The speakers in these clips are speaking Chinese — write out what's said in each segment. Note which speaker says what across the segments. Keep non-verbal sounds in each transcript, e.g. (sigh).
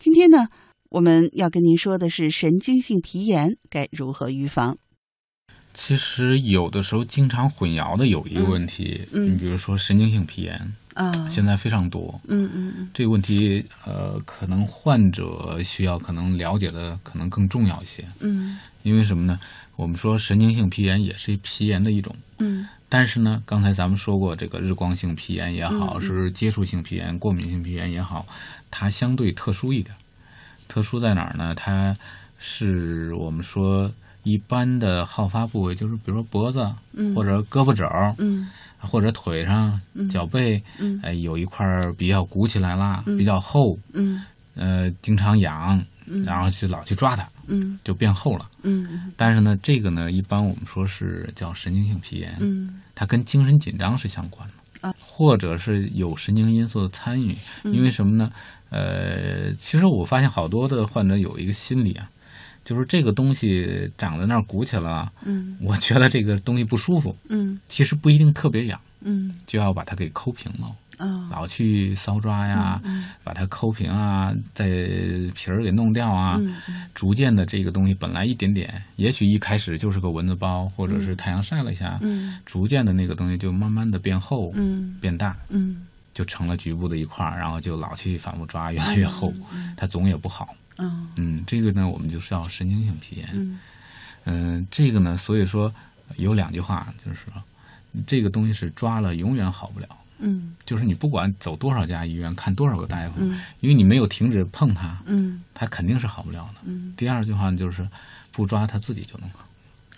Speaker 1: 今天呢，我们要跟您说的是神经性皮炎该如何预防。
Speaker 2: 其实有的时候经常混淆的有一个问题，
Speaker 1: 嗯
Speaker 2: 你比如说神经性皮炎，
Speaker 1: 啊，
Speaker 2: 现在非常多。
Speaker 1: 嗯嗯嗯
Speaker 2: 这个问题，呃，可能患者需要可能了解的可能更重要一些，
Speaker 1: 嗯
Speaker 2: 因为什么呢？我们说神经性皮炎也是皮炎的一种，
Speaker 1: 嗯
Speaker 2: 但是呢，刚才咱们说过，这个日光性皮炎也好，是接触性皮炎、过敏性皮炎也好，它相对特殊一点。特殊在哪儿呢？它是我们说一般的好发部位，就是比如说脖子，
Speaker 1: 嗯。
Speaker 2: 或者胳膊肘，
Speaker 1: 嗯。
Speaker 2: 或者腿上、脚背，
Speaker 1: 嗯。
Speaker 2: 哎，有一块比较鼓起来啦，
Speaker 1: 嗯。
Speaker 2: 比较厚，
Speaker 1: 嗯。
Speaker 2: 呃，经常痒，
Speaker 1: 嗯。
Speaker 2: 然后去老去抓它，
Speaker 1: 嗯。
Speaker 2: 就变厚了。
Speaker 1: 嗯。
Speaker 2: 但是呢，这个呢，一般我们说是叫神经性皮炎，
Speaker 1: 嗯。
Speaker 2: 它跟精神紧张是相关的，
Speaker 1: 啊。
Speaker 2: 或者是有神经因素的参与。
Speaker 1: 嗯。
Speaker 2: 因为什么呢？呃，其实我发现好多的患者有一个心理啊，就是这个东西长在那儿鼓起来了，
Speaker 1: 嗯。
Speaker 2: 我觉得这个东西不舒服，
Speaker 1: 嗯。
Speaker 2: 其实不一定特别痒，
Speaker 1: 嗯。
Speaker 2: 就要把它给抠平了。
Speaker 1: 啊
Speaker 2: 老去搔抓呀，
Speaker 1: 嗯
Speaker 2: 把它抠平啊，再皮儿给弄掉啊，
Speaker 1: 嗯
Speaker 2: 逐渐的这个东西本来一点点，也许一开始就是个蚊子包，或者是太阳晒了一下，
Speaker 1: 嗯。
Speaker 2: 逐渐的那个东西就慢慢的变厚、
Speaker 1: 嗯。
Speaker 2: 变大，
Speaker 1: 嗯
Speaker 2: 就成了局部的一块儿，然后就老去反复抓，越来越厚，它总也不好。
Speaker 1: 嗯
Speaker 2: 嗯，这个呢，我们就是要神经性皮炎。
Speaker 1: 嗯
Speaker 2: 嗯、这个呢，所以说有两句话，就是说这个东西是抓了永远好不了。
Speaker 1: 嗯
Speaker 2: 就是你不管走多少家医院，看多少个大夫，
Speaker 1: 嗯
Speaker 2: 因为你没有停止碰它，
Speaker 1: 嗯
Speaker 2: 它肯定是好不了的。
Speaker 1: 嗯
Speaker 2: 第二句话就是不抓它自己就能好，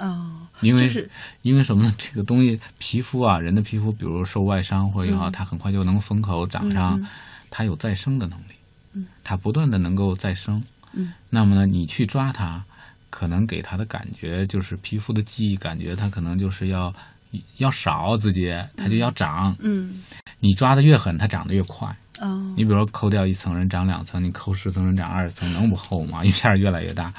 Speaker 1: 哦，
Speaker 2: 因为、
Speaker 1: 就是
Speaker 2: 因为什么呢？这个东西皮肤啊，人的皮肤，比如受外伤或也好，它很快就能封口长上，
Speaker 1: 嗯
Speaker 2: 它有再生的能力，
Speaker 1: 嗯
Speaker 2: 它不断的能够再生。
Speaker 1: 嗯
Speaker 2: 那么呢，你去抓它，可能给它的感觉就是皮肤的记忆感觉，它可能就是要要少自己，它就要长。
Speaker 1: 嗯
Speaker 2: 你抓的越狠，它长得越快。
Speaker 1: 哦
Speaker 2: 你比如说抠掉一层人长两层，你抠十层人长二十层，能不厚吗？(laughs) 一下越来越大，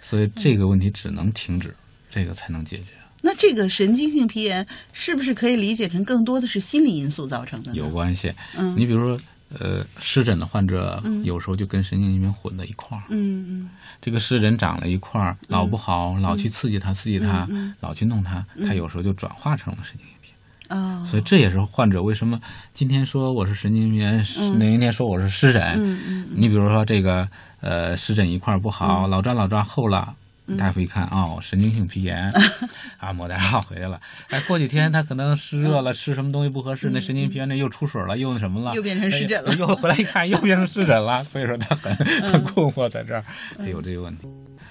Speaker 2: 所以这个问题只能停止，这个才能解决。
Speaker 1: 那这个神经性皮炎是不是可以理解成更多的是心理因素造成的？
Speaker 2: 有关系。
Speaker 1: 嗯
Speaker 2: 你比如说，呃，湿疹的患者
Speaker 1: 嗯
Speaker 2: 有时候就跟神经性病混在一块儿。
Speaker 1: 嗯嗯
Speaker 2: 这个湿疹长了一块儿，老不好，老去刺激它，刺激它，
Speaker 1: 嗯
Speaker 2: 老去弄它，它有时候就转化成了神经性病。
Speaker 1: 哦，
Speaker 2: 所以这也是患者为什么今天说我是神经病炎，那一天说我是湿疹。
Speaker 1: 嗯嗯
Speaker 2: 你比如说这个呃湿疹一块儿不好，老抓老抓厚了。大夫一看，哦，神经性皮炎，(laughs) 啊，抹点药回来了。哎，过几天他可能湿热了，吃什么东西不合适，那神经皮炎那又出水了，又那什么了，
Speaker 1: 又变成湿疹了
Speaker 2: 哎又回来一看，又变成湿疹了。(laughs) 所以说他很很困惑，在这儿他有这个问题。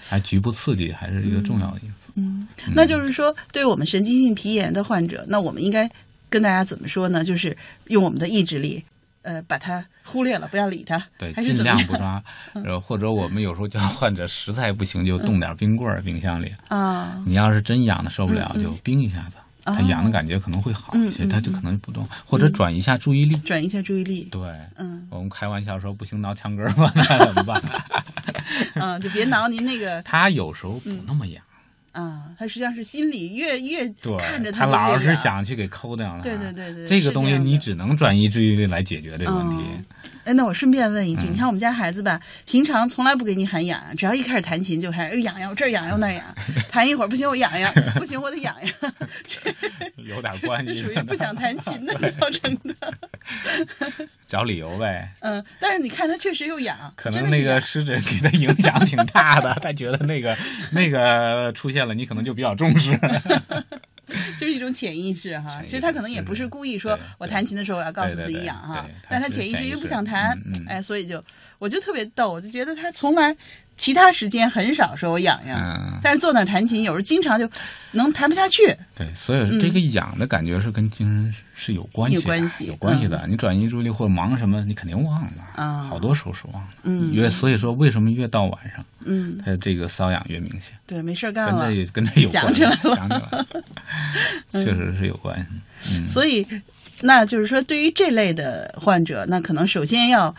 Speaker 2: 还局部刺激还是一个重要的因素。
Speaker 1: 嗯，那就是说，对于我们神经性皮炎的患者，那我们应该跟大家怎么说呢？就是用我们的意志力，呃，把它忽略了，不要理它，
Speaker 2: 对，
Speaker 1: 还是
Speaker 2: 尽量不抓，(laughs) 呃，或者我们有时候叫患者实在不行就冻点冰棍儿冰箱里。
Speaker 1: 啊？
Speaker 2: 你要是真痒的受不了，就冰一下子，
Speaker 1: 哦
Speaker 2: 它痒的感觉可能会好一些，它就可能不动，或者转移一下注意力。
Speaker 1: 转移一下注意力，
Speaker 2: 对，
Speaker 1: 嗯
Speaker 2: 我们开玩笑说不行挠墙根儿吧，那怎么办？(laughs)
Speaker 1: 嗯，就别挠您那个
Speaker 2: 他有时候不那么痒，
Speaker 1: 啊，他实际上是心里越越
Speaker 2: 对
Speaker 1: 看着，
Speaker 2: 他
Speaker 1: 就
Speaker 2: 老是想去给抠掉了。
Speaker 1: 对对对对
Speaker 2: 这个东西你只能转移注意力来解决这个问题。
Speaker 1: 嗯哎，那我顺便问一句，
Speaker 2: 嗯
Speaker 1: 你看我们家孩子吧，平常从来不给你喊痒痒，只要一开始弹琴就开始哎痒痒，我这儿痒痒那儿痒，(laughs) 弹一会儿不行我痒痒，不行我得痒痒，(laughs)
Speaker 2: 有点关系，
Speaker 1: 这属于不想弹琴的 (laughs) 造成的。
Speaker 2: 找理由呗。
Speaker 1: 嗯，但是你看他确实又痒，
Speaker 2: 可能那个湿疹给他影响挺大的，他觉得那个那个出现了，你可能就比较重视。(laughs)
Speaker 1: 就是一种潜意识哈。其实他可能也不是故意说我弹琴的时候我要告诉自己痒哈但他潜意识又不想弹哎，所以就我就特别逗，我就觉得他从来其他时间很少说我痒痒，
Speaker 2: 嗯，
Speaker 1: 但是坐那儿弹琴，有时候经常就能弹不下去。
Speaker 2: 对，所以说这个痒的感觉是跟精神是有关系的，
Speaker 1: 有关系
Speaker 2: 有关系的。你转移注意力或者忙什么，你肯定忘了，
Speaker 1: 啊
Speaker 2: 好多时候是忘了。
Speaker 1: 嗯
Speaker 2: 越所以说为什么越到晚上，
Speaker 1: 嗯，
Speaker 2: 它这个瘙痒越明显，
Speaker 1: 对，没事儿干了
Speaker 2: 跟这。也跟这有关系。
Speaker 1: 想起来了 (laughs)
Speaker 2: 想起来了，确实是有关系。嗯，
Speaker 1: 所以，那就是说，对于这类的患者，那可能首先要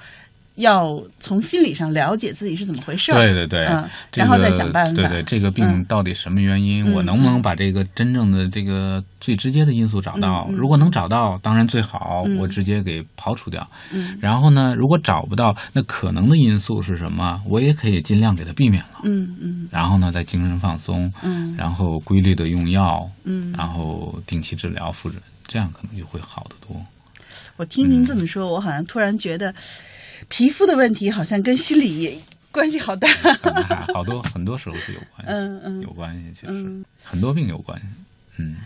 Speaker 1: 要从心理上了解自己是怎么回事儿。
Speaker 2: 对对对，
Speaker 1: 嗯，
Speaker 2: 这
Speaker 1: 然后再想办法。
Speaker 2: 对对，这个病
Speaker 1: 嗯
Speaker 2: 到底什么原因？
Speaker 1: 嗯
Speaker 2: 我能不能把这个真正的这个最直接的因素找到？如果能找到，当然最好，
Speaker 1: 嗯
Speaker 2: 我直接给刨除掉。
Speaker 1: 嗯
Speaker 2: 然后呢，如果找不到，那可能的因素是什么？我也可以尽量给它避免了。
Speaker 1: 嗯嗯
Speaker 2: 然后呢，再精神放松，
Speaker 1: 嗯
Speaker 2: 然后规律的用药，
Speaker 1: 嗯，
Speaker 2: 然后定期治疗复诊，这样可能就会好得多。
Speaker 1: 我听您这么说，我好像突然觉得皮肤的问题好像跟心理也关系好大。
Speaker 2: 好多很多时候是有关系，
Speaker 1: 嗯嗯
Speaker 2: 有关系，确实、
Speaker 1: 嗯
Speaker 2: 很多病有关系。嗯，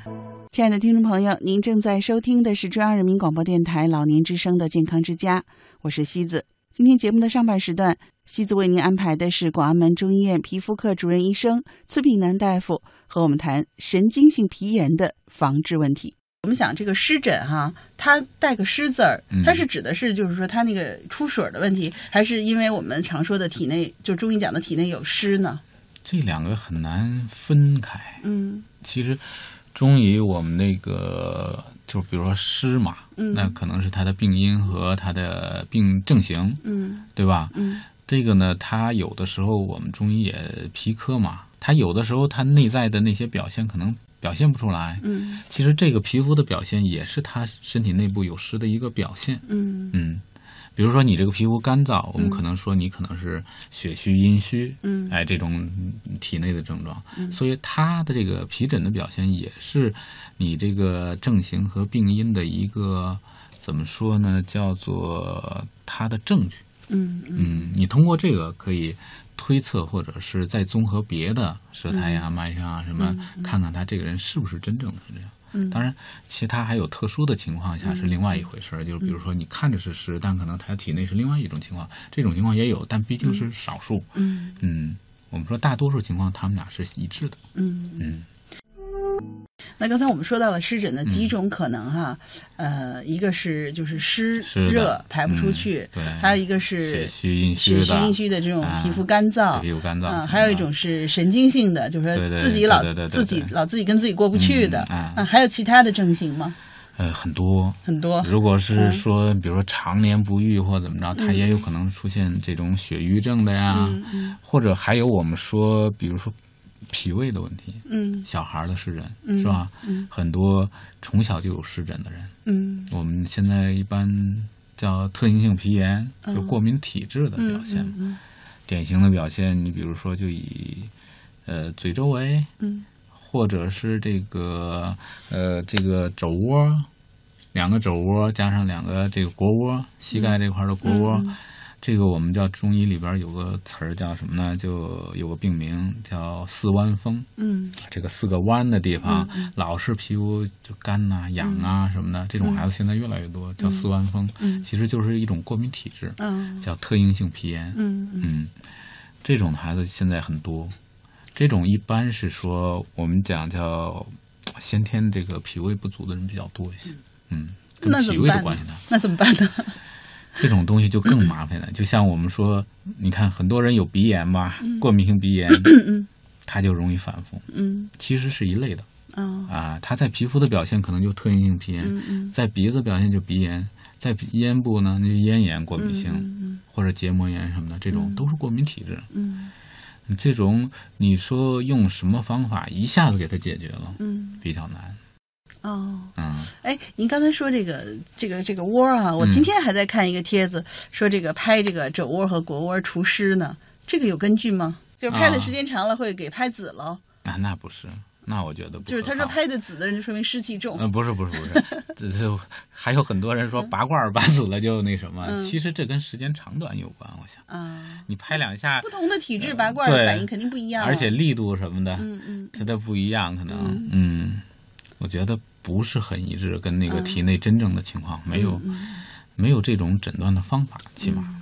Speaker 1: 亲爱的听众朋友，您正在收听的是中央人民广播电台老年之声的健康之家，我是西子。今天节目的上半时段，西子为您安排的是广安门中医院皮肤科主任医生崔炳南大夫和我们谈神经性皮炎的防治问题。我们想这个湿疹哈，它带个湿字儿
Speaker 2: 嗯，
Speaker 1: 它是指的是就是说它那个出水儿的问题，还是因为我们常说的体内就中医讲的体内有湿呢？
Speaker 2: 这两个很难分开。
Speaker 1: 嗯
Speaker 2: 其实，中医我们那个就比如说湿嘛，
Speaker 1: 嗯
Speaker 2: 那可能是它的病因和它的病症型，
Speaker 1: 嗯
Speaker 2: 对吧？
Speaker 1: 嗯
Speaker 2: 这个呢，它有的时候我们中医也皮科嘛，它有的时候它内在的那些表现可能表现不出来。
Speaker 1: 嗯
Speaker 2: 其实这个皮肤的表现也是他身体内部有湿的一个表现。
Speaker 1: 嗯
Speaker 2: 嗯，比如说你这个皮肤干燥，我们可能说你可能是血虚、阴虚，
Speaker 1: 嗯
Speaker 2: 哎，这种体内的症状。所以他的这个皮疹的表现也是你这个症型和病因的一个怎么说呢？叫做他的证据。
Speaker 1: 嗯
Speaker 2: 嗯，你通过这个可以推测，或者是再综合别的舌苔呀、脉象啊什么，看看他这个人是不是真正的是这样。
Speaker 1: 嗯
Speaker 2: 当然，其他还有特殊的情况下是另外一回事儿，就是比如说你看着是湿，但可能他体内是另外一种情况，这种情况也有，但毕竟是少数。
Speaker 1: 嗯
Speaker 2: 嗯，我们说大多数情况他们俩是一致的。
Speaker 1: 嗯。
Speaker 2: 嗯
Speaker 1: 那刚才我们说到了湿疹的几种可能哈，呃，一个是就是湿热排不出去，
Speaker 2: 嗯对
Speaker 1: 还有一个
Speaker 2: 血
Speaker 1: 是
Speaker 2: 虚阴虚，
Speaker 1: 血虚阴虚的这种
Speaker 2: 啊
Speaker 1: 皮肤干燥，
Speaker 2: 皮肤干燥
Speaker 1: 还有一种是神经性的，就是说自己老自己老自己跟自己过不去的，
Speaker 2: 嗯啊。
Speaker 1: 嗯，还有其他的症型吗？
Speaker 2: 呃，很多。
Speaker 1: 很多，
Speaker 2: 如果是
Speaker 1: 嗯。
Speaker 2: 说，比如说常年不愈或怎么着，它也有可能出现这种血瘀症的呀，或者还有我们说，比如说脾胃的问题，
Speaker 1: 嗯
Speaker 2: 小孩儿的湿疹、
Speaker 1: 嗯
Speaker 2: 是吧？
Speaker 1: 嗯
Speaker 2: 很多从小就有湿疹的人，
Speaker 1: 嗯
Speaker 2: 我们现在一般叫特性性皮炎，
Speaker 1: 嗯
Speaker 2: 就过敏体质的表
Speaker 1: 嗯
Speaker 2: 现。
Speaker 1: 嗯
Speaker 2: 典型的表现，你比如说就以呃嘴周围，
Speaker 1: 嗯
Speaker 2: 或者是这个呃这个肘窝，两个肘窝加上两个这个腘窝，膝盖这块的腘窝，
Speaker 1: 嗯
Speaker 2: 这个我们叫中医里边有个词儿叫什么呢？就有个病名叫四弯风。
Speaker 1: 嗯
Speaker 2: 这个四个弯的地方，老是皮肤就干呐、痒啊什么的，这种孩子现在越来越多，叫四弯风，
Speaker 1: 嗯
Speaker 2: 其实就是一种过敏体质，
Speaker 1: 嗯
Speaker 2: 叫特应性皮炎。
Speaker 1: 嗯嗯
Speaker 2: 嗯，这种孩子现在很多，这种一般是说我们讲叫先天这个脾胃不足的人比较多一些，嗯，跟脾胃的关系呢。
Speaker 1: 那怎么办呢？
Speaker 2: 这种东西就更麻烦了，就像我们说，你看很多人有鼻炎吧，过敏性鼻炎，它就容易反复，
Speaker 1: 嗯。
Speaker 2: 其实是一类的。
Speaker 1: 哦。
Speaker 2: 啊。它在皮肤的表现可能就特应性皮炎，在鼻子表现就鼻炎，在鼻咽部呢那就咽炎过敏性、
Speaker 1: 嗯
Speaker 2: 或者结膜炎什么的，这种都是过敏体质。
Speaker 1: 嗯。
Speaker 2: 这种你说用什么方法一下子给它解决了，
Speaker 1: 嗯。
Speaker 2: 比较难。
Speaker 1: 哦。
Speaker 2: 嗯，
Speaker 1: 哎，您刚才说这个这个这个窝啊，我今天还在看一个帖子，说这个拍这个肘窝和腘窝除湿呢，这个有根据吗？就是拍的时间长了会给拍紫了，
Speaker 2: 啊，那不是，那我觉得不
Speaker 1: 就是他说拍的紫的人就说明湿气重。
Speaker 2: 嗯，不是不是不是，(laughs) 这这还有很多人说拔罐儿拔紫了就那什么，
Speaker 1: 嗯 (laughs)
Speaker 2: 其实这跟时间长短有关。我想
Speaker 1: 啊，
Speaker 2: 你拍两下
Speaker 1: 不，同的体质拔罐儿的反应肯定不一样啊。
Speaker 2: 而且力度什么的，
Speaker 1: 嗯嗯
Speaker 2: 它都不一样，可能嗯，我觉得不是很一致，跟那个体内真正的情况没有
Speaker 1: 嗯。
Speaker 2: 没有这种诊断的方法，起码